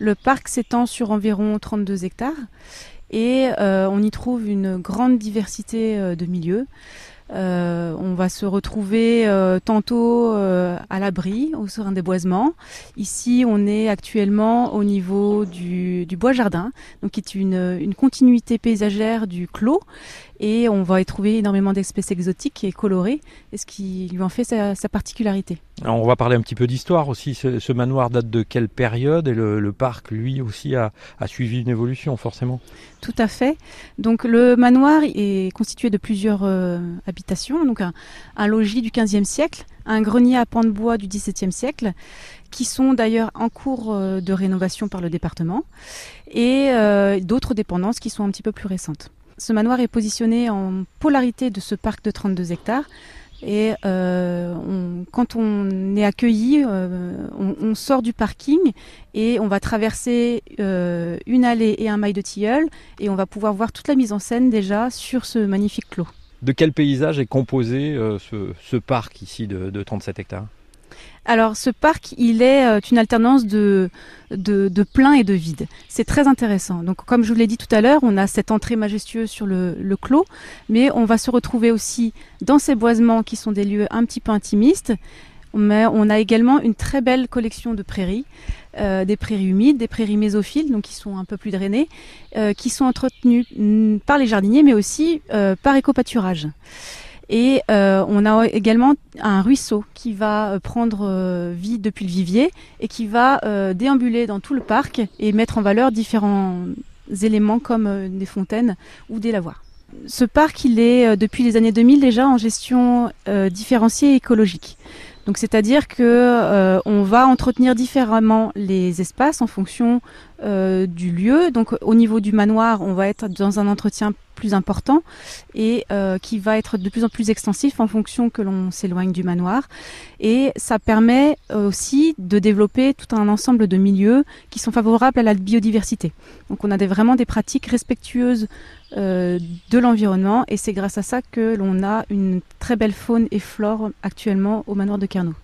Le parc s'étend sur environ 32 hectares et euh, on y trouve une grande diversité euh, de milieux. Euh, on va se retrouver tantôt à l'abri, au sur un déboisement. Ici, on est actuellement au niveau du, du bois-jardin, donc qui est une continuité paysagère du clos. Et on va y trouver énormément d'espèces exotiques et colorées, et ce qui lui en fait sa, sa particularité. Alors on va parler un petit peu d'histoire aussi. Ce, ce, manoir date de quelle période Et le, le parc, lui aussi, a, a, suivi une évolution, forcément? Tout à fait. Donc le manoir est constitué de plusieurs euh, habitations. Donc un, un, logis du XVe siècle, un grenier à pans de bois du XVIIe siècle, qui sont d'ailleurs en cours euh, de rénovation par le département, et euh, d'autres dépendances qui sont un petit peu plus récentes. Ce manoir est positionné en polarité de ce parc de 32 hectares. Et euh, quand on est accueilli, euh, on, sort du parking et on va traverser euh, une allée et un mail de tilleul et on va pouvoir voir toute la mise en scène déjà sur ce magnifique clos. De quel paysage est composé ce, parc ici de 37 hectares? Alors ce parc, il est euh, une alternance de, de, plein et de vide. C'est très intéressant. Donc comme je vous l'ai dit tout à l'heure, on a cette entrée majestueuse sur le, clos, mais on va se retrouver aussi dans ces boisements qui sont des lieux un petit peu intimistes. Mais on a également une très belle collection de prairies, euh, des prairies humides, des prairies mésophiles, donc qui sont un peu plus drainées, euh, qui sont entretenues mm, par les jardiniers, mais aussi par éco-pâturage. Et euh, on a également un ruisseau qui va euh, prendre euh, vie depuis le vivier et qui va déambuler dans tout le parc et mettre en valeur différents éléments comme des fontaines ou des lavoirs. Ce parc, il est depuis les années 2000 déjà en gestion différenciée écologique. Donc c'est-à-dire que on va entretenir différemment les espaces en fonction du lieu. Donc au niveau du manoir, on va être dans un entretien important et euh, qui va être de plus en plus extensif en fonction que l'on s'éloigne du manoir. Et ça permet aussi de développer tout un ensemble de milieux qui sont favorables à la biodiversité. Donc on a vraiment des pratiques respectueuses euh, de l'environnement et c'est grâce à ça que l'on a une très belle faune et flore actuellement au manoir de Carnot.